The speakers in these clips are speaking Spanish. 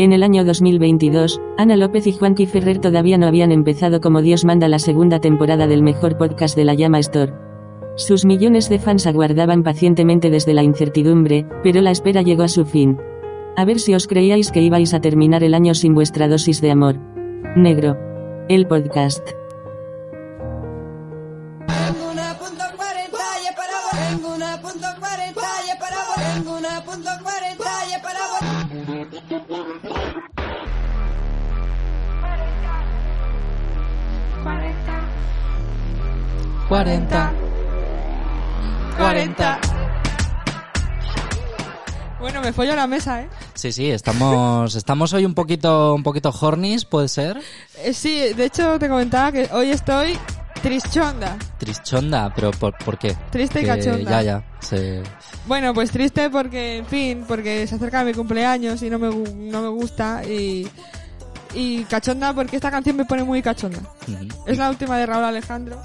En el año 2022, Ana López y Juanqui Ferrer todavía no habían empezado como Dios manda la segunda temporada del mejor podcast de la Llama Store. Sus millones de fans aguardaban pacientemente desde la incertidumbre, pero la espera llegó a su fin. A ver si os creíais que ibais a terminar el año sin vuestra dosis de amor. Negro. El podcast. Tengo una punto 40 y he parado. Tengo una punto 40 40. 40. Bueno, me follo la mesa, ¿eh? Sí, sí, estamos, estamos hoy un poquito, un poquito hornies, ¿puede ser? Eh, sí, de hecho te comentaba que hoy estoy trischonda. Trischonda, pero ¿por, por qué? Triste y cachonda. Ya, ya, sí. Bueno, pues triste porque, en fin, porque se acerca mi cumpleaños y no me, no me gusta y y cachonda porque esta canción me pone muy cachonda. Es la última de Raúl Alejandro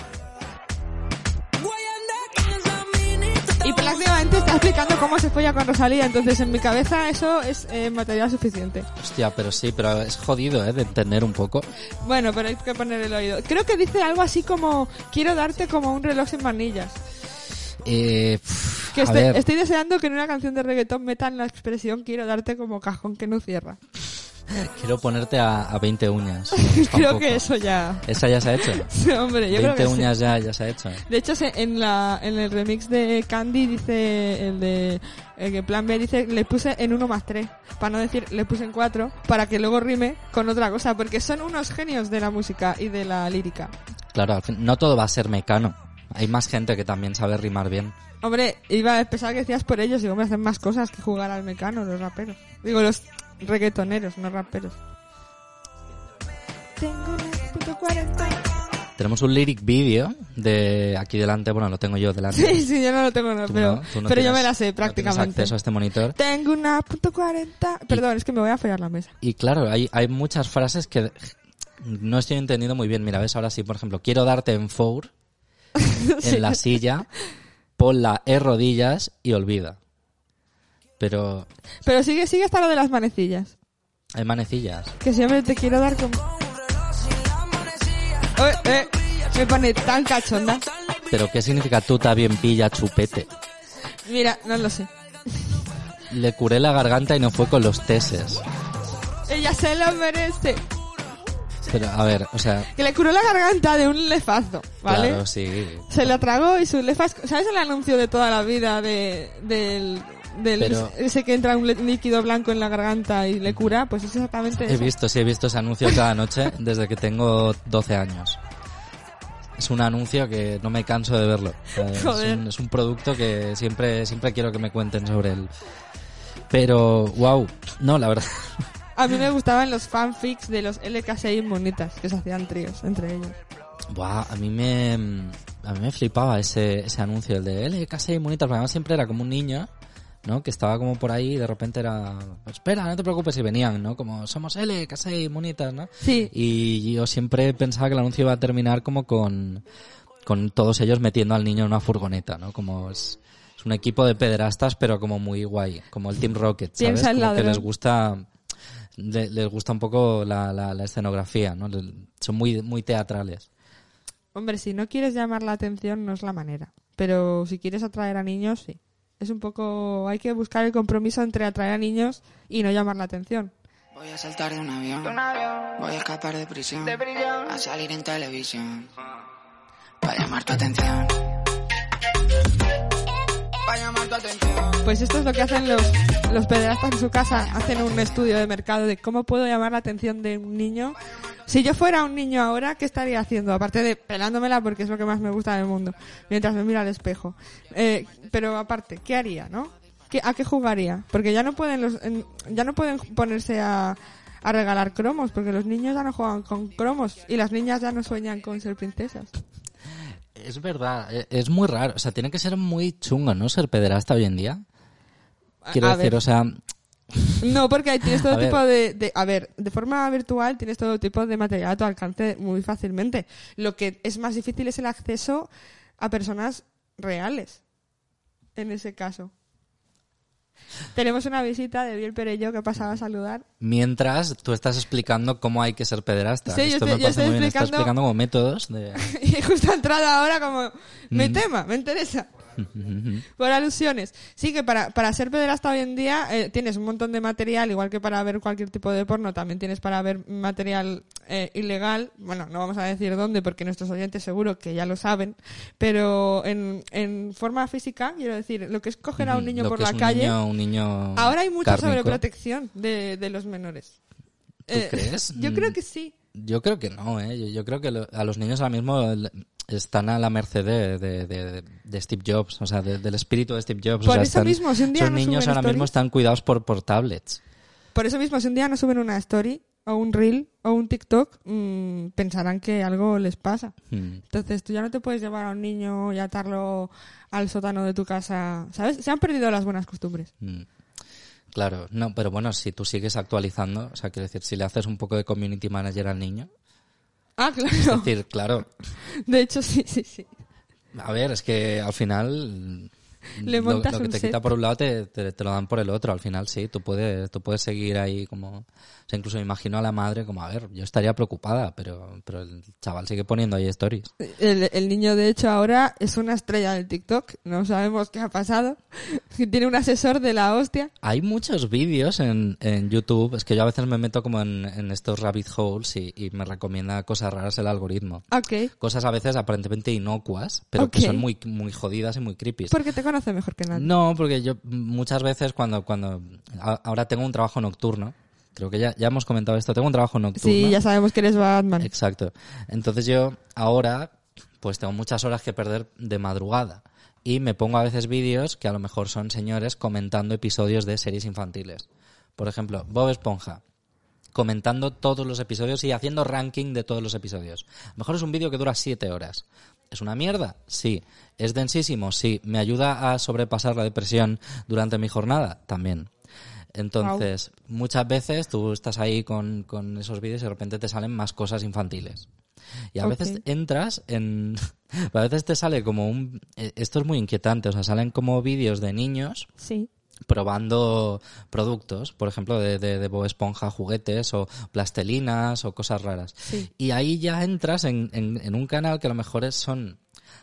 Y prácticamente está explicando cómo se folla con Rosalía, entonces en mi cabeza eso es eh, material suficiente. Hostia, pero sí, pero es jodido, ¿eh? De entender un poco. Bueno, pero hay que poner el oído. Creo que dice algo así como, quiero darte como un reloj sin manillas. Eh, pff, Que a estoy, estoy deseando que en una canción de reggaetón metan la expresión quiero darte como cajón que no cierra. quiero ponerte a, a 20 uñas. creo Tampoco. que eso ya... ¿Esa ya se ha hecho? Hombre, yo creo 20 que sí. uñas ya, ya se ha hecho. De hecho, en, la, en el remix de Candy dice el de el que Plan B dice le puse en 1 más 3, para no decir le puse en 4, para que luego rime con otra cosa, porque son unos genios de la música y de la lírica. Claro, no todo va a ser mecano. Hay más gente que también sabe rimar bien. Hombre, iba a pensar que decías por ellos, digo, me hacen más cosas que jugar al mecano, los raperos. Digo, los reggaetoneros, no raperos. Tengo una puto 40. Tenemos un lyric video de aquí delante, bueno, lo tengo yo delante. Sí, sí, yo no lo tengo, no, pero, no, tú no pero yo me la sé tienes prácticamente. acceso a este monitor. Tengo una punto 40. Perdón, es que me voy a fallar la mesa. Y claro, hay, hay muchas frases que no estoy entendiendo muy bien. Mira, ves, ahora sí, por ejemplo, quiero darte en four, en la silla, ponla en rodillas y olvida. Pero Pero sigue, sigue hasta lo de las manecillas. hay manecillas. Que siempre te quiero dar como... Oh, eh, me pone tan cachonda. Pero ¿qué significa tú bien pilla chupete? Mira, no lo sé. Le curé la garganta y no fue con los teses. Ella se lo merece. Pero, a ver, o sea, Que le curó la garganta de un lefazo, ¿vale? claro, sí. Se la tragó y su lefas... ¿Sabes el anuncio de toda la vida de, del... del Pero- ese que entra un líquido blanco en la garganta y le cura? Pues es exactamente He eso. visto, sí, he visto ese anuncio cada noche desde que tengo 12 años. Es un anuncio que no me canso de verlo. Sea, Es Joder. un, es un producto que siempre, siempre quiero que me cuenten sobre él. Pero, wow, no, la verdad. A mí me gustaban los fanfics de los LK6 monitas, que se hacían tríos entre ellos. Buah, a mí me, a mí me flipaba ese, ese anuncio, el de L, casi bonitas, porque además siempre era como un niño, ¿no? Que estaba como por ahí y de repente era, espera, no te preocupes, y venían, ¿no? Como, somos L, casi bonitas, ¿no? Sí. Y yo siempre pensaba que el anuncio iba a terminar como con, con todos ellos metiendo al niño en una furgoneta, ¿no? Como es, es un equipo de pederastas, pero como muy guay, como el Team Rocket, ¿sabes? Como que les gusta, le- les gusta un poco la, la, la escenografía, ¿no? Le- Son muy, muy teatrales. Hombre, si no quieres llamar la atención no es la manera. Pero si quieres atraer a niños, sí. Es un poco... Hay que buscar el compromiso entre atraer a niños y no llamar la atención. Voy a saltar de un avión. Voy a escapar de prisión. A salir en televisión. Para llamar tu atención. Para llamar tu atención. Pues esto es lo que hacen los, los pederastas en su casa. Hacen un estudio de mercado de cómo puedo llamar la atención de un niño. Si yo fuera un niño ahora, ¿qué estaría haciendo? Aparte de pelándomela porque es lo que más me gusta del mundo. Mientras me mira al espejo. Eh, pero aparte, ¿qué haría, no? ¿Qué ¿qué- ¿a qué jugaría? Porque ya no pueden los, ya no pueden ponerse a, a regalar cromos, porque los niños ya no juegan con cromos y las niñas ya no sueñan con ser princesas. Es verdad, e- es muy raro. O sea, tiene que ser muy chungo, ¿no? Ser pederasta hoy en día. Quiero a decir, ver. o sea, No, porque tienes todo tipo de, de- A ver, de forma virtual tienes todo tipo de material a tu alcance muy fácilmente. Lo que es más difícil es el acceso a personas reales. En ese caso. Tenemos una visita de Biel Perello que pasaba a saludar. mientras tú estás explicando cómo hay que ser pederasta. Sí, yo Esto estoy- me yo estoy muy bien. Estás explicando- explicando como métodos de... Y justo ha entrado ahora como... Mi Mm. tema, me interesa. Por alusiones. Sí, que para, para ser pederasta hoy en día eh, tienes un montón de material, igual que para ver cualquier tipo de porno, también tienes para ver material eh, ilegal. Bueno, no vamos a decir dónde porque nuestros oyentes seguro que ya lo saben, pero en, en forma física, quiero decir, lo que es coger a un niño Lo por la un calle. niño- un niño Ahora hay mucha cárnico. sobreprotección de, de los menores. ¿Tú crees? Yo creo que sí. Yo creo que no, ¿eh? Yo, yo creo que lo- a los niños ahora mismo están a la merced de, de- de- de Steve Jobs, o sea, de- del espíritu de Steve Jobs. o Por sea, eso están- mismo, si un día no niños ahora mismo están cuidados por, por tablets. Por eso mismo, si un día no suben una story o un reel o un TikTok, mm, pensarán que algo les pasa. Mm. Entonces tú ya no te puedes llevar a un niño y atarlo al sótano de tu casa, ¿sabes? Se han perdido las buenas costumbres. Mm. Claro, no, pero bueno, si tú sigues actualizando, o sea, quiero decir, si le haces un poco de community manager al niño, Ah, es claro. decir, claro, De hecho, sí, sí, sí. a ver, es que al final Le lo, montas lo que un te set. quita por un lado te, te, te lo dan por el otro, al final sí, tú puedes, tú puedes seguir ahí como, o sea, incluso me imagino a la madre como, a ver, yo estaría preocupada, pero, pero el chaval sigue poniendo ahí stories. El, el niño, de hecho, ahora es una estrella del TikTok. No sabemos qué ha pasado. Tiene un asesor de la hostia. Hay muchos vídeos en, en YouTube, es que yo a veces me meto como en, en estos rabbit holes y, y me recomienda cosas raras el algoritmo. Ok. Cosas a veces aparentemente inocuas, pero que Ok. son muy, muy jodidas y muy creepy. Porque te conoce mejor que nadie. No, porque yo muchas veces cuando, cuando ahora tengo un trabajo nocturno, creo que ya, ya hemos comentado esto, tengo un trabajo nocturno. Sí, ya sabemos que eres Batman. Exacto. Entonces yo ahora pues tengo muchas horas que perder de madrugada y me pongo a veces vídeos que a lo mejor son señores comentando episodios de series infantiles. Por ejemplo, Bob Esponja comentando todos los episodios y haciendo ranking de todos los episodios. A lo mejor es un vídeo que dura siete horas. ¿Es una mierda? Sí. ¿Es densísimo? Sí. ¿Me ayuda a sobrepasar la depresión durante mi jornada? También. Entonces, muchas veces tú estás ahí con, con esos vídeos y de repente te salen más cosas infantiles. Y a veces entras en... A veces te sale como un... eh, Esto es muy inquietante, o sea, salen como vídeos de niños Sí. Probando productos, por ejemplo, de, de, de Bob Esponja, juguetes o plastelinas o cosas raras. Sí. Y ahí ya entras en, en, en un canal que a lo mejor es- son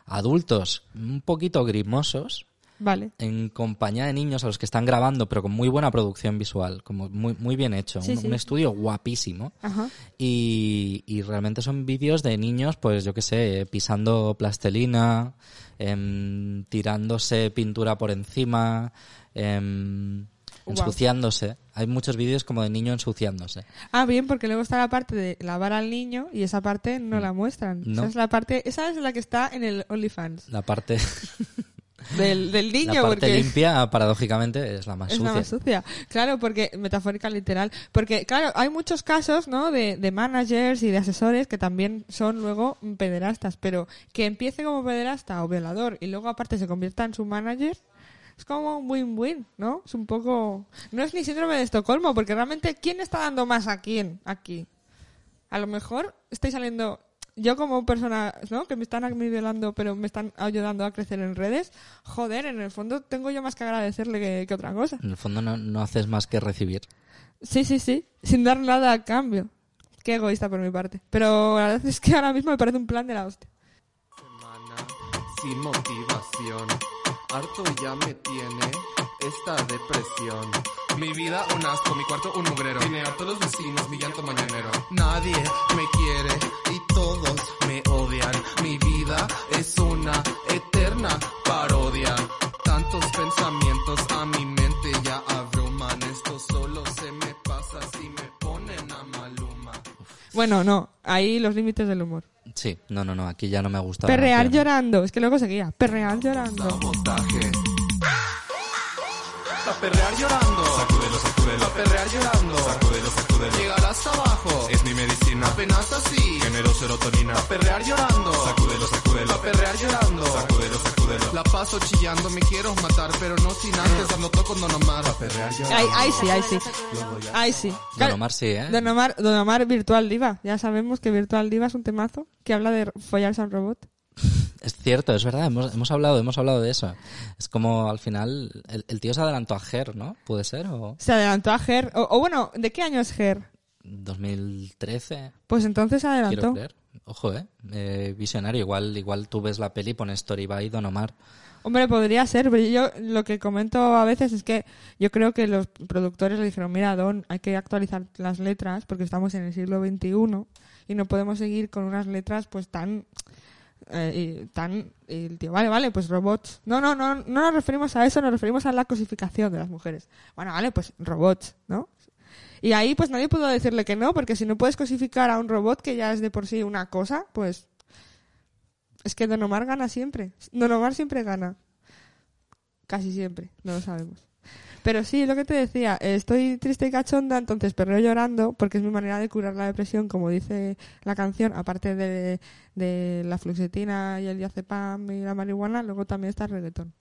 adultos un poquito grimosos Vale. en compañía de niños a los que están grabando, pero con muy buena producción visual, como muy, muy bien hecho, Sí, un, sí. un estudio guapísimo. Ajá. Y, y realmente son vídeos de niños, pues yo qué sé, pisando plastelina, em, tirándose pintura por encima, em, ensuciándose. Hay muchos vídeos como de niño ensuciándose. Ah, bien, porque luego está la parte de lavar al niño y esa parte no la muestran. No. Esa es la parte, esa es la que está en el OnlyFans La parte, del, del niño, la parte porque limpia, paradójicamente, es la más es sucia. la más sucia. Claro, porque metafórica literal, porque claro, hay muchos casos, ¿no? De, de managers y de asesores que también son luego pederastas, pero que empiece como pederasta o violador y luego aparte se convierta en su manager. Es como un win-win, ¿no? Es un poco... No es ni síndrome de Estocolmo, porque realmente, ¿quién está dando más a quién aquí? A lo mejor estoy saliendo yo como persona, ¿no? Que me están a mí violando, pero me están ayudando a crecer en redes. Joder, en el fondo tengo yo más que agradecerle que, que otra cosa. En el fondo no, no haces más que recibir. Sí, sí, sí. Sin dar nada a cambio. Qué egoísta por mi parte. Pero la verdad es que ahora mismo me parece un plan de la hostia. semana sin motivación. Harto ya me tiene esta depresión. Mi vida un asco, mi cuarto un mugrero. Tiene a todos los vecinos, mi llanto mañanero. Nadie me quiere y todos me odian. Mi vida es una eterna parodia. Tantos pensamientos a mi mente ya abruman. Esto solo se me pasa si me ponen a maluma. Bueno, no. Ahí los límites del humor. Sí, no, no, no, aquí ya no me gusta. Perrear demasiado. llorando. Es que luego seguía. Perrear llorando. Sabotaje. Perrear llorando. Sacúdelo, sacúdelo. Perrear llorando. Sacúdelo, abajo. Es mi medicina. Apenas así. Genero serotonina. Pa' perrear llorando. Sacúdelo, sacúdelo. Pa' perrear llorando. Sacúdelo, sacúdelo. La paso chillando, me quiero matar, pero no sin antes dando toque con Don Omar. Pa' perrear llorando. Ahí, ahí sí, ahí sí. Ahí sí. Don Omar sí, ¿eh? Don Omar, Don Omar Virtual Diva. Ya sabemos que Virtual Diva es un temazo que habla de follarse a un robot. Es cierto, es verdad, hemos, hemos hablado, hemos hablado de eso. Es como al final, el, el tío se adelantó a Ger, ¿no? ¿Puede ser? ¿O Se adelantó a Ger. O, o bueno, ¿de qué año es Ger? 2013? Pues entonces Quiero adelantó. creer. Ojo, ¿eh? Eh, Visionario. Igual, igual tú ves la peli y pones Story by Don Omar. Hombre, podría ser, pero yo lo que comento a veces es que yo creo que los productores le dijeron, mira, Don, hay que actualizar las letras porque estamos en el siglo XXI y no podemos seguir con unas letras pues tan... eh, y tan y el tío, vale, vale, pues robots. No, no, no, no nos referimos a eso, nos referimos a la cosificación de las mujeres. Bueno, vale, pues robots, ¿no? Y ahí pues nadie pudo decirle que no, porque si no puedes cosificar a un robot que ya es de por sí una cosa, pues es que Don Omar gana siempre. Don Omar siempre gana. Casi siempre, no lo sabemos. Pero sí, lo que te decía, estoy triste y cachonda, entonces perreo llorando, porque es mi manera de curar la depresión, como dice la canción, aparte de, de la fluoxetina y el diazepam y la marihuana, luego también está el reggaetón.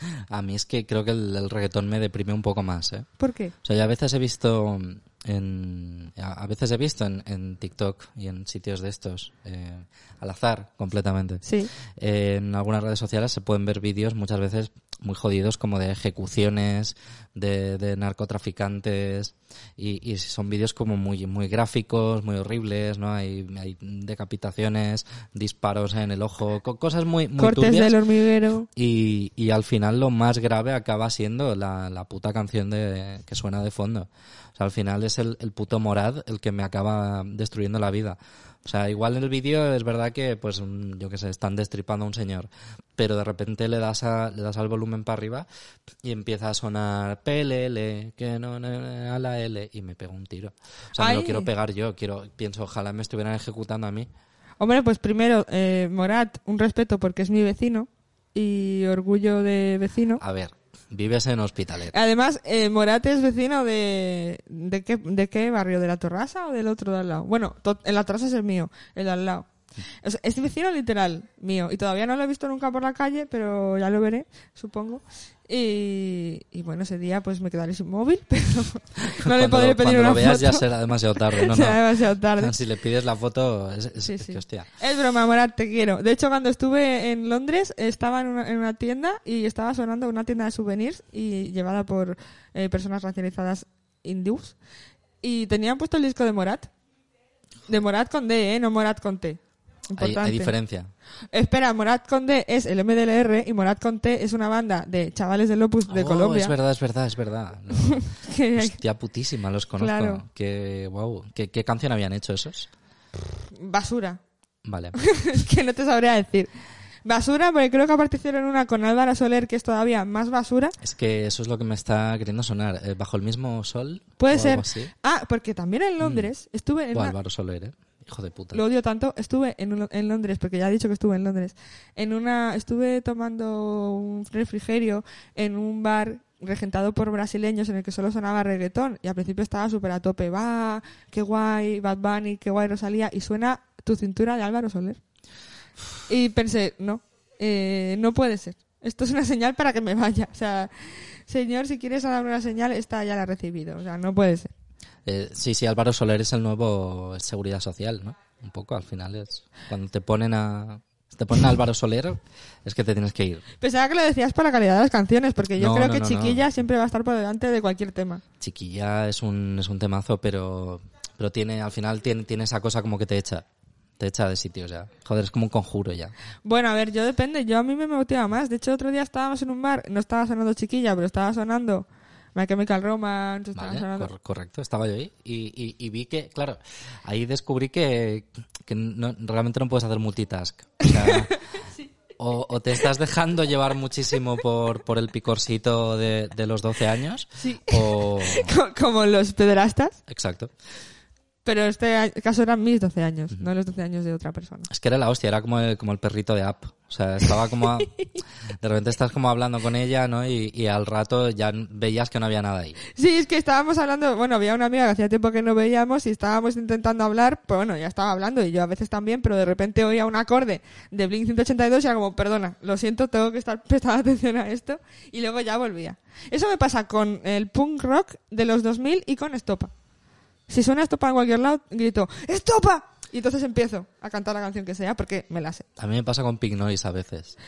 A mí es que creo que el, el reggaetón me deprime un poco más, ¿eh? ¿Por qué? O sea, yo a veces he visto en, a a veces he visto en, en TikTok y en sitios de estos, eh, al azar, completamente. Sí. Eh, en algunas redes sociales se pueden ver vídeos muchas veces muy jodidos como de ejecuciones, de, de narcotraficantes y, y son vídeos como muy muy gráficos, muy horribles, ¿no? Hay, hay decapitaciones, disparos en el ojo, co- cosas muy, muy Cortes turbias. del hormiguero. Y, y al final lo más grave acaba siendo la, la puta canción de, que suena de fondo. O sea, al final es el, el puto Morad el que me acaba destruyendo la vida. O sea, igual en el vídeo es verdad que, pues, yo qué sé, están destripando a un señor, pero de repente le das, a, le das al volumen para arriba y empieza a sonar PLL, que no, a la L, y me pego un tiro. O sea, me lo Ay. quiero pegar yo, quiero, pienso, ojalá me estuvieran ejecutando a mí. Hombre, pues primero, eh, Morat, un respeto porque es mi vecino y orgullo de vecino. A ver, vives en Hospitalet. Además, eh, Morat es vecino de... ¿de qué, ¿De qué barrio? ¿De la Torrasa o del otro de al lado? Bueno, en la Torrasa es el mío, el de al lado. O sea, es vecino literal mío y todavía no lo he visto nunca por la calle, pero ya lo veré, supongo. Y, y bueno, ese día pues me quedaré sin móvil, pero no le podré pedir cuando una lo veas ya será demasiado tarde. No, Será no. demasiado tarde. Si le pides la foto, es, es- Sí, es sí. que hostia. Es broma, Morat, te quiero. De hecho, cuando estuve en Londres, estaba en una, en una tienda y estaba sonando una tienda de souvenirs y llevada por eh, personas racializadas hindús. Y tenían puesto el disco de Morat. De Morat con D, ¿eh? No Morat con T. Hay, Importante. hay diferencia. Espera, Morat con D es el MDLR y Morat con T es una banda de chavales del Opus de Oh, Colombia. Es verdad, es verdad, es verdad. No. Hostia putísima, los conozco. Claro. Que, wow. ¿Qué, ¿Qué canción habían hecho esos? basura. Vale. es que no te sabría decir. Basura, porque creo que aparecieron una con Álvaro Soler que es todavía más basura. Es que eso es lo que me está queriendo sonar. Eh, ¿Bajo el mismo sol? Puede o ser. algo así. Ah, porque también en Londres estuve en O una- Álvaro Soler, ¿eh? Hijo de puta. lo odio tanto, estuve en, en Londres, porque ya he dicho que estuve en Londres. En una, estuve tomando un refrigerio en un bar regentado por brasileños en el que solo sonaba reggaetón y al principio estaba súper a tope, va, qué guay, Bad Bunny, qué guay Rosalía y suena tu cintura de Álvaro Soler. Y pensé, no, eh, no puede ser. Esto es una señal para que me vaya. O sea, señor, si quieres darme una señal, esta ya la he recibido. O sea, no puede ser. Eh, sí, sí, Álvaro Soler es el nuevo Seguridad Social, ¿no? Un poco, al final es... Cuando te ponen a... Te ponen a Álvaro Soler, es que te tienes que ir. Pensaba que lo decías por la calidad de las canciones, porque yo No, creo no, que no, Chiquilla siempre va a estar por delante de cualquier tema. Chiquilla es un, es un temazo, pero, pero tiene, al final tiene, tiene esa cosa como que te echa. Te echa de sitios ya. Joder, es como un conjuro ya. Bueno, a ver, yo depende. Yo a mí me motiva más. De hecho, otro día estábamos en un bar, no estaba sonando Chiquilla, pero estaba sonando My Chemical Romance, Vale, cor- correcto, estaba yo ahí. Y, y, y vi que, claro, ahí descubrí que, que no- realmente no puedes hacer multitask. O sea, o, o te estás dejando llevar muchísimo por, por el picorcito de, de los 12 años, Sí. o... Co- Como los pederastas. Exacto. Pero este a- caso eran mis 12 años, no los 12 años de otra persona. Es que era la hostia, era como el, como el perrito de App. O sea, estaba como... a- de repente estás como hablando con ella, ¿no? Y, y al rato ya veías que no había nada ahí. Sí, es que estábamos hablando, bueno, había una amiga que hacía tiempo que no veíamos y estábamos intentando hablar, pues bueno, ya estaba hablando y yo a veces también, pero de repente oía un acorde de Blink 182 y era como, perdona, lo siento, tengo que estar prestando atención a esto y luego ya volvía. Eso me pasa con el punk rock de los 2000 y con Estopa. Si suena Estopa en cualquier lado, grito, ¡Estopa! Y entonces empiezo a cantar la canción que sea porque me la sé. A mí me pasa con Pig Noise a veces.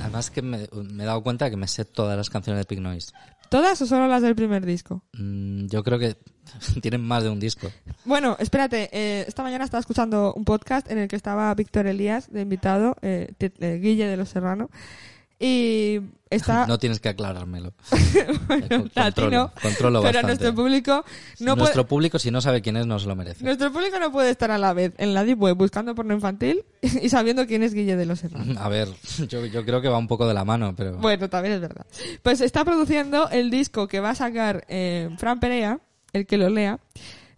Además que me, me he dado cuenta que me sé todas las canciones de Pig Noise. ¿Todas o solo las del primer disco? Mm, yo creo que tienen más de un disco. Bueno, espérate, eh, esta mañana estaba escuchando un podcast en el que estaba Víctor Elías de invitado, eh, eh, Guille de los Serrano, y está... No tienes que aclarármelo. bueno, Controlo- latino, controlo pero nuestro público no Nuestro puede... público, si no sabe quién es, no se lo merece. Nuestro público no puede estar a la vez en la Deep Web buscando porno infantil y sabiendo quién es Guille de los Serrano. A ver, yo, yo creo que va un poco de la mano, pero... Bueno, también es verdad. Pues está produciendo el disco que va a sacar eh, Fran Perea, el que lo lea,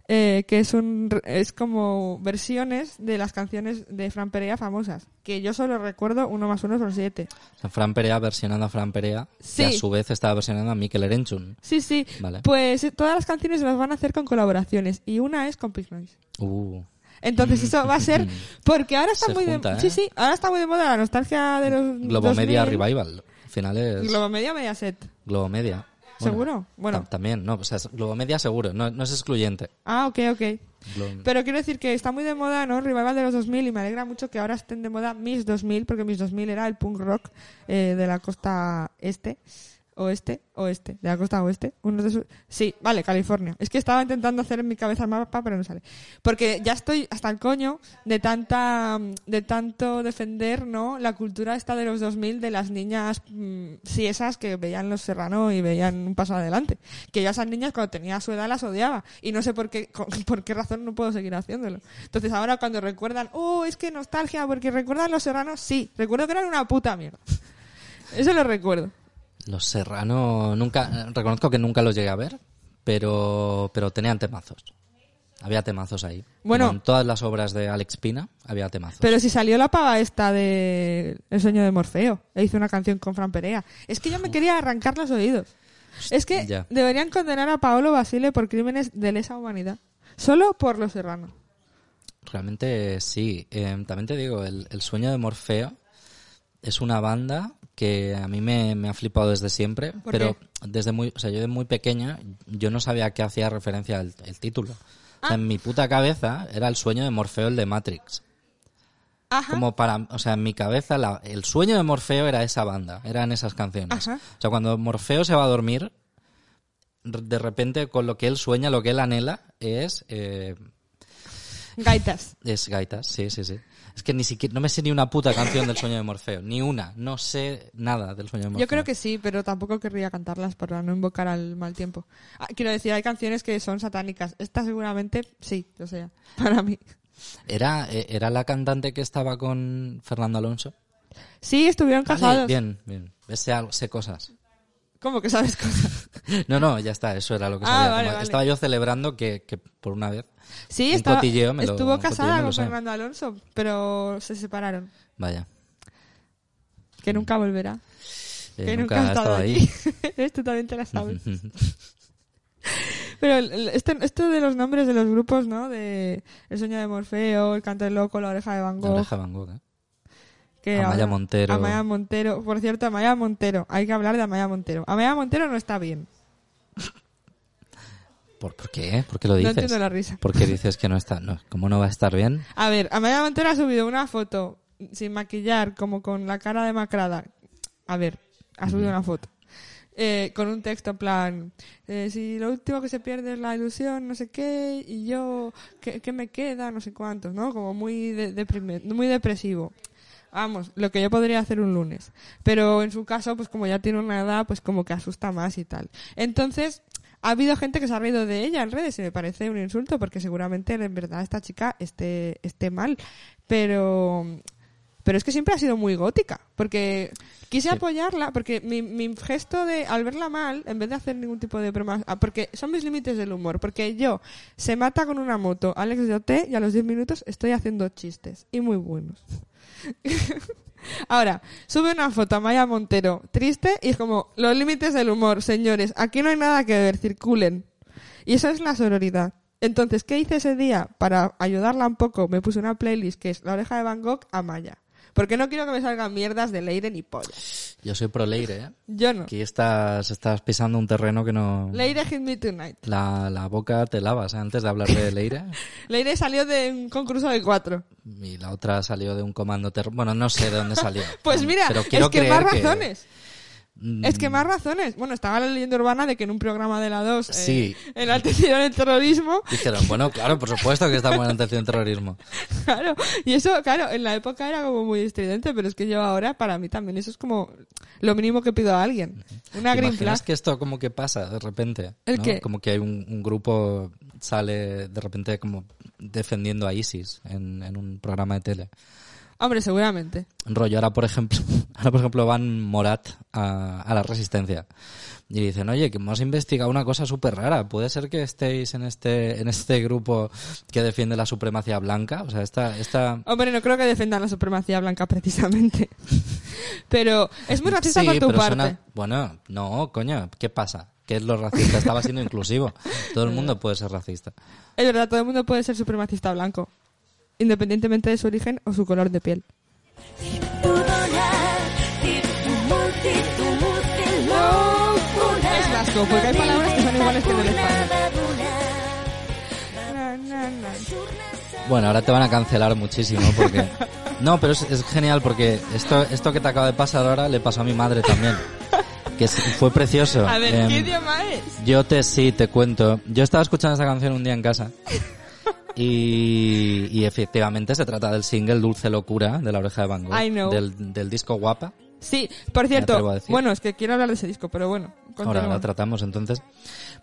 eh, que es un es como versiones de las canciones de Fran Perea famosas, que yo solo recuerdo uno más uno son siete. O sea, Fran Perea versionando a Fran Perea, Sí. que a su vez estaba versionando a Mikel Erenchun. Sí, sí. Vale. Pues eh, todas las canciones las van a hacer con colaboraciones y una es con Pig Noise. Uh, Entonces eso va a ser porque ahora está Se muy junta, de ¿eh? sí, sí, ahora está muy de moda la nostalgia de los Globomedia 2000. Revival. Al final es Globomedia Mediaset. Globomedia. ¿Seguro? Bueno. ta- También, no, o sea, es Globomedia seguro, no, no es excluyente. Ah, ok, ok. Glo- Pero quiero decir que está muy de moda, ¿no? Revival de los 2000 y me alegra mucho que ahora estén de moda Miss 2000, porque Miss 2000 era el punk rock eh, de la costa este, oeste, oeste, de la costa oeste. Uno de sus... Sí, vale, California. Es que estaba intentando hacer en mi cabeza el mapa, pero no sale. Porque ya estoy hasta el coño de tanta, de tanto defender, ¿no? La cultura esta de los 2000 de las niñas, mm, esas que veían Los Serrano y veían un paso adelante. Que yo a esas niñas cuando tenía su edad las odiaba. Y no sé por qué, con- por qué razón no puedo seguir haciéndolo. Entonces ahora cuando recuerdan, oh, es que nostalgia, porque recuerdan Los Serranos, sí, recuerdo que eran una puta mierda. Eso lo recuerdo. Los Serrano, nunca, reconozco que nunca los llegué a ver, pero, pero tenían temazos. Había temazos ahí. Bueno. Como en todas las obras de Alex Pina, había temazos. Pero si salió la pava esta de El sueño de Morfeo, e hizo una canción con Fran Perea. Es que yo me quería arrancar los oídos. Es que Ya. deberían condenar a Paolo Basile por crímenes de lesa humanidad. Solo por los serranos. Realmente sí. Eh, también te digo, el, el sueño de Morfeo es una banda que a mí me, me ha flipado desde siempre, ¿Por pero qué? desde muy, o sea, yo de muy pequeña yo no sabía a qué hacía referencia el, el título. O sea, en mi puta cabeza era el sueño de Morfeo el de Matrix. Ajá. Como para, o sea, en mi cabeza la- el sueño de Morfeo era esa banda, eran esas canciones. Ajá. O sea, cuando Morfeo se va a dormir, de repente con lo que él sueña, lo que él anhela es eh, Gaitas. es gaitas, sí, sí, sí. Es que ni siquiera, no me sé ni una puta canción del sueño de Morfeo, ni una, no sé nada del sueño de Morfeo. Yo creo que sí, pero tampoco querría cantarlas para no invocar al mal tiempo. Ah, quiero decir, hay canciones que son satánicas. Esta seguramente sí, o sea, para mí. Era, eh, era la cantante que estaba con Fernando Alonso. Sí, estuvieron casados. bien, bien. Sé, sé cosas. ¿Cómo que sabes cosas? No, no, ya está, eso era lo que Ah, sabía. vale, Como vale. Estaba yo celebrando que, que por una vez. Sí, Un estaba, cotilleo me lo- estuvo casada con. Fernando Alonso, pero se separaron. Vaya. Que nunca volverá. eh, que nunca ha estado ahí. aquí. Esto también te la sabes. Pero este- esto de los nombres de los grupos, ¿no? De El sueño de Morfeo, El canto del loco, La oreja de Van La Gogh. oreja de Van Gogh, ¿eh? Que Amaya ahora- Montero. Amaya Montero. Por cierto, Amaya Montero. Hay que hablar de Amaya Montero. Amaya Montero no está bien. ¿Por, por qué? ¿Por qué lo No dices? entiendo la risa. ¿Por qué dices que no está? No, ¿Cómo no va a estar bien? A ver, Amaya Montero ha subido una foto sin maquillar, como con la cara demacrada. A ver, ha subido una foto. Eh, con un texto en plan, eh, si lo último que se pierde es la ilusión, no sé qué, y yo, ¿qué, qué me queda? No sé cuántos, ¿no? Como muy, de, deprime- muy depresivo. Vamos, lo que yo podría hacer un lunes. Pero en su caso, pues como ya tiene una edad, pues como que asusta más y tal. Entonces, ha habido gente que se ha reído de ella en redes y me parece un insulto porque seguramente en verdad esta chica esté, esté mal. Pero, pero es que siempre ha sido muy gótica. Porque quise Sí. apoyarla, porque mi, mi gesto de, al verla mal, en vez de hacer ningún tipo de broma, ah, porque son mis límites del humor. Porque yo, se mata con una moto, Alex de OT, y a los 10 minutos estoy haciendo chistes. Y muy buenos. Ahora, sube una foto a Maya Montero, triste, y es como, los límites del humor, señores, aquí no hay nada que ver, circulen. Y eso es la sororidad. Entonces, ¿qué hice ese día? Para ayudarla un poco, me puse una playlist que es La oreja de Van Gogh a Maya. Porque no quiero que me salgan mierdas de Leire ni pollas. Yo soy pro Leire, ¿eh? Yo no. Aquí estás, estás pisando un terreno que no... Leire Hit Me Tonight. La, la boca te lavas ¿eh? antes de hablar de Leire. Leire salió de un concurso de cuatro. Y la otra salió de un comando terror. Bueno, no sé de dónde salió. Pues mira, Pero quiero es que más razones. Es que más razones. Bueno, estaba la leyenda urbana de que en un programa de la 2 eh, Sí. enaltecieron el terrorismo. Dijeron, bueno, claro, por supuesto que estamos en atención terrorismo. Claro. Y eso, claro, en la época era como muy estridente, pero es que yo ahora, para mí también, eso es como lo mínimo que pido a alguien. Una ¿Te green flag. que esto como que pasa de repente? ¿El ¿no? qué? Como que hay un, un grupo sale de repente como defendiendo a ISIS en, en un programa de tele. Hombre, seguramente. Rollo, ahora por ejemplo, ahora por ejemplo van Morat a, a la resistencia y dicen, oye, que hemos investigado una cosa súper rara, puede ser que estéis en este, en este grupo que defiende la supremacía blanca, o sea, esta, esta, Hombre, no creo que defendan la supremacía blanca precisamente. pero es muy racista Sí, por tu pero parte. suena- Bueno, no, coño, ¿qué pasa? ¿Qué es lo racista? Estaba siendo inclusivo. Todo el mundo puede ser racista. Es verdad, todo el mundo puede ser supremacista blanco, independientemente de su origen o su color de piel. Es vasco, porque hay palabras que son iguales que en el español. Bueno, ahora te van a cancelar muchísimo porque... No, pero es, es genial porque esto, esto que te acaba de pasar ahora le pasó a mi madre también. Que fue precioso. A ver, Em, ¿qué idioma es? Yo te sí, te cuento. Yo estaba escuchando esta canción un día en casa. Y, y efectivamente se trata del single Dulce Locura de la oreja de Van Gogh. I know. Del, del disco Guapa. Sí, por cierto, bueno, es que quiero hablar de ese disco, pero bueno, Ahora la tratamos entonces.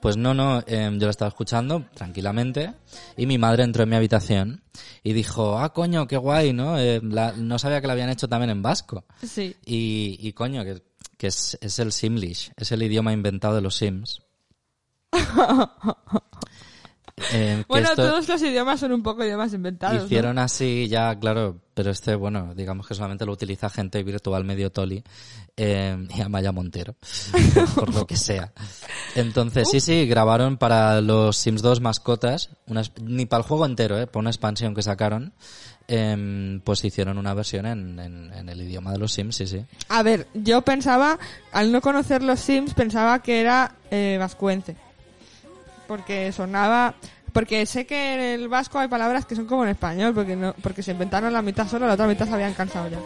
Pues no, no, em, yo la estaba escuchando tranquilamente y mi madre entró en mi habitación y dijo, ah, coño, qué guay, ¿no? Eh, la- no sabía que la habían hecho también en vasco. Sí. Y, y coño, que, que es, es el Simlish, es el idioma inventado de los Sims. Eh, Bueno, esto todos los idiomas son un poco idiomas inventados. ¿no? hicieron así ya, claro, pero este, bueno, digamos que solamente lo utiliza gente virtual medio toli eh, y Amaya Montero, por lo que sea. Entonces, sí, sí, grabaron para los Sims 2 mascotas, una, ni para el juego entero, eh, para una expansión que sacaron, em, pues hicieron una versión en, en- en el idioma de los Sims, sí, sí. A ver, yo pensaba, al no conocer los Sims, pensaba que era eh, vascuence. Porque sonaba... Porque sé que en el vasco hay palabras que son como en español, porque no, porque se inventaron la mitad solo, la otra mitad se habían cansado ya.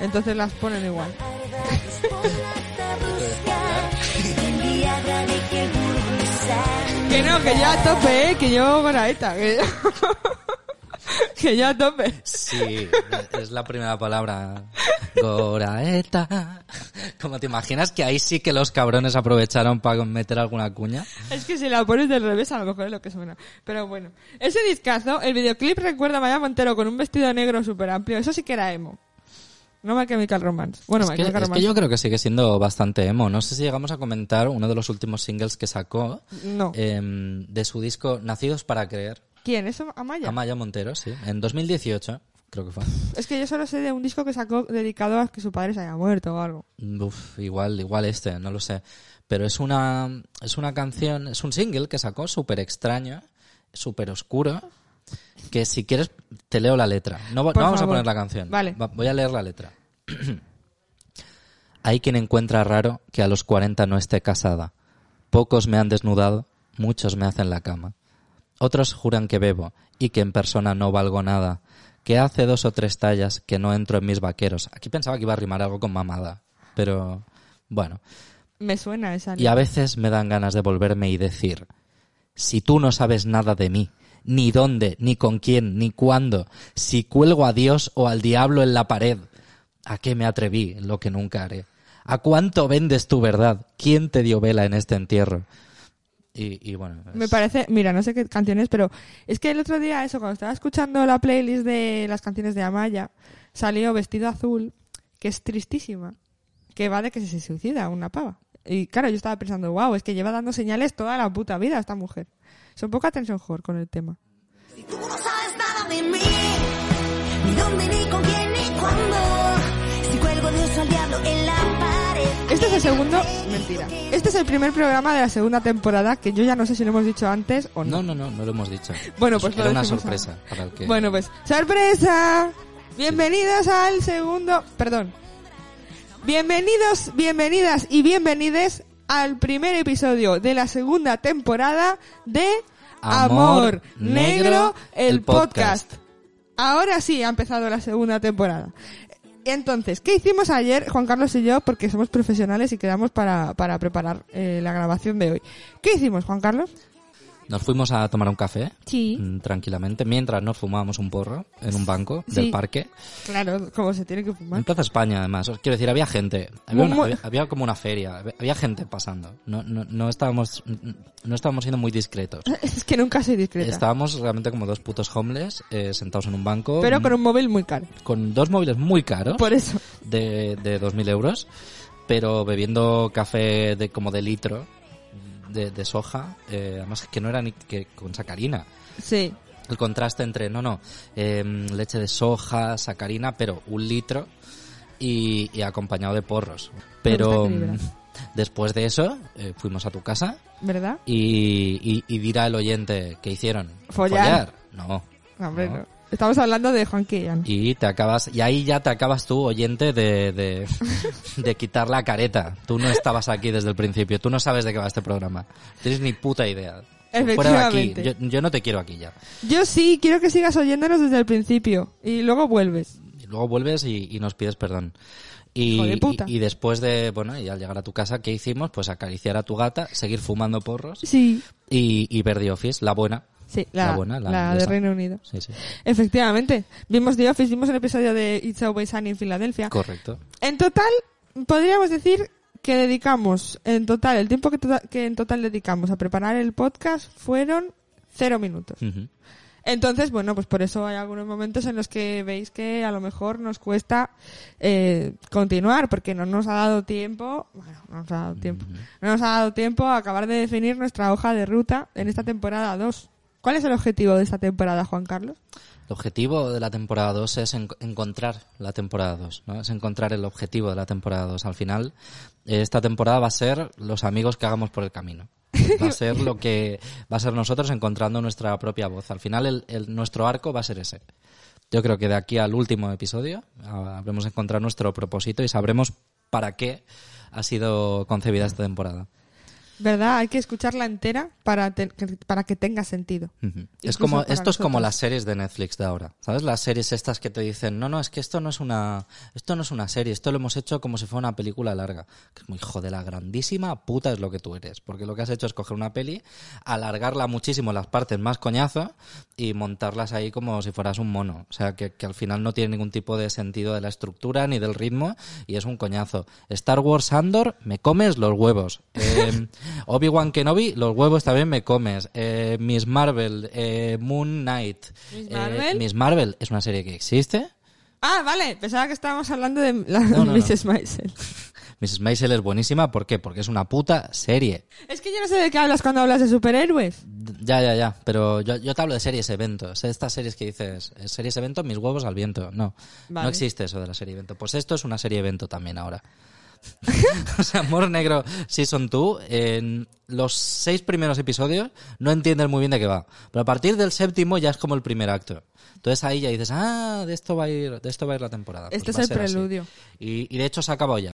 Entonces las ponen igual. que no, que yo a tope, eh, que yo goraeta, que yo... que yo a tope. Sí, es la primera palabra. Goraeta. Como te imaginas que ahí sí que los cabrones aprovecharon para meter alguna cuña. Es que si la pones del revés a lo mejor es lo que suena. Pero bueno. Ese discazo, el videoclip recuerda a Maya Montero con un vestido negro súper amplio. Eso sí que era emo. No My Chemical Romance. Bueno, Es que, Chemical es que yo creo que sigue siendo bastante emo. No sé si llegamos a comentar uno de los últimos singles que sacó No. em, de su disco Nacidos para Creer. ¿Quién? ¿Eso Amaya? Amaya Montero, sí. En 2018, creo que fue. Es que yo solo sé de un disco que sacó dedicado a que su padre se haya muerto o algo. Uf, igual, igual este, no lo sé. Pero es una, es una canción, es un single que sacó súper extraño, súper oscuro, que si quieres te leo la letra. No, vamos a poner la canción. Vale. Va- voy a leer la letra. Hay quien encuentra raro que a los 40 no esté casada. Pocos me han desnudado, muchos me hacen la cama. Otros juran que bebo y que en persona no valgo nada, que hace dos o tres tallas que no entro en mis vaqueros. Aquí pensaba que iba a rimar algo con mamada, pero bueno. Me suena esa. Y a veces me dan ganas de volverme y decir, si tú no sabes nada de mí, ni dónde, ni con quién, ni cuándo, si cuelgo a Dios o al diablo en la pared, ¿a qué me atreví lo que nunca haré? ¿A cuánto vendes tu verdad? ¿Quién te dio vela en este entierro? Y, y bueno, es- Me parece, mira, no sé qué canciones, pero es que el otro día, eso, cuando estaba escuchando la playlist de las canciones de Amaya, salió Vestido Azul, que es tristísima, que va de que se suicida una pava. Y claro, yo estaba pensando, wow, es que lleva dando señales toda la puta vida esta mujer. Poco atención whore con el tema. Si tú no sabes nada de mí, segundo, mentira. Este es el primer programa de la segunda temporada que yo ya no sé si lo hemos dicho antes o no. No, no, no, no lo hemos dicho. Bueno, pues lo Era una sorpresa para el que... Bueno, pues sorpresa. Bienvenidos al segundo, perdón. Bienvenidos, bienvenidas y bienvenides al primer episodio de la segunda temporada de Amor Negro, el podcast. Ahora sí ha empezado la segunda temporada. Entonces, ¿qué hicimos ayer, Juan Carlos y yo? Porque somos profesionales y quedamos para, para preparar eh, la grabación de hoy. ¿Qué hicimos, Juan Carlos? Nos fuimos a tomar un café, Sí. mm, tranquilamente, mientras nos fumábamos un porro en un banco Sí. del parque. Claro, como se tiene que fumar. En Plaza España, además. Os Quiero decir, había gente. Había, una- había- había como una feria. Había, había gente pasando. No, no, no estábamos, no estábamos siendo muy discretos. Es que nunca soy discreta. Estábamos realmente como dos putos homeless eh, sentados en un banco. Pero mm, con un móvil muy caro. con dos móviles muy caros Por eso. de, de 2.000 euros, pero bebiendo café de como de litro de, de soja, eh, además que no era ni que con sacarina. Sí. El contraste entre, no, no, eh, leche de soja, sacarina, pero un litro y, y acompañado de porros. Pero mm, después de eso, eh, fuimos a tu casa ¿Verdad? y, y, y dirá el oyente que hicieron. Follar. No. No, hombre, No. no. Estamos hablando de Juan Quillan. Y te acabas, y ahí ya te acabas tú, oyente, de, de, de quitar la careta. Tú no estabas aquí desde el principio, tú no sabes de qué va este programa. Tienes ni puta idea. Fuera de aquí, yo, yo no te quiero aquí ya. Yo sí, quiero que sigas oyéndonos desde el principio. Y luego vuelves. Y luego vuelves y, y nos pides perdón. Y, Hijo de puta. y, y después de, bueno, y al llegar a tu casa, ¿qué hicimos? Pues acariciar a tu gata, seguir fumando porros Sí. y, y ver The Office, la buena. Sí, la, La buena, la la de. Reino Unido. Sí, sí. Efectivamente. Vimos The Office, vimos un episodio de It's Always Sunny en Filadelfia. Correcto. En total, podríamos decir que dedicamos, en total, el tiempo que, tota- que en total dedicamos a preparar el podcast fueron cero minutos. Entonces, bueno, pues por eso hay algunos momentos en los que veis que a lo mejor nos cuesta eh, continuar, porque no nos ha dado tiempo, bueno, no nos ha dado tiempo, no nos ha dado tiempo a acabar de definir nuestra hoja de ruta en esta temporada 2. ¿Cuál es el objetivo de esta temporada, Juan Carlos? El objetivo de la temporada 2 es en- encontrar la temporada 2, ¿no? Es encontrar el objetivo de la temporada 2. Al final, esta temporada va a ser los amigos que hagamos por el camino. Va a ser lo que va a ser nosotros encontrando nuestra propia voz. Al final, el- nuestro arco va a ser ese. Yo creo que de aquí al último episodio ah, habremos encontrado nuestro propósito y sabremos para qué ha sido concebida esta temporada. ¿Verdad? Hay que escucharla entera para, te- para que tenga sentido. Es como, esto es como las series de Netflix de ahora. ¿Sabes? Las series estas que te dicen, no, no, es que esto no es una, esto no es una serie, esto lo hemos hecho como si fuera una película larga. Que es muy hijo de la grandísima puta es lo que tú eres. Porque lo que has hecho es coger una peli, alargarla muchísimo las partes más coñazo y montarlas ahí como si fueras un mono. O sea, que, que al final no tiene ningún tipo de sentido de la estructura ni del ritmo y es un coñazo. Star Wars Andor, me comes los huevos. Eh, Obi-Wan Kenobi, los huevos también me comes. Eh, Miss Marvel, eh, Moon Knight. ¿Miss Eh, Marvel? Miss Marvel es una serie que existe. Ah, vale. Pensaba que estábamos hablando de la No, no. Mrs. Maisel. Mrs. Maisel es buenísima, ¿por qué? Porque es una puta serie. Es que yo no sé de qué hablas cuando hablas de superhéroes. Ya, ya, ya, pero yo, yo te hablo de series eventos. Estas series que dices, series evento, mis huevos al viento. No, Vale. no existe eso de la serie evento. Pues esto es una serie evento también ahora. o sea, Amor Negro Season 2, en los seis primeros episodios no entiendes muy bien de qué va. Pero a partir del séptimo ya es como el primer acto. Entonces ahí ya dices, ah, de esto va a ir, de esto va a ir la temporada. Este Pues es va el preludio. Y, y de hecho se ha acabado ya.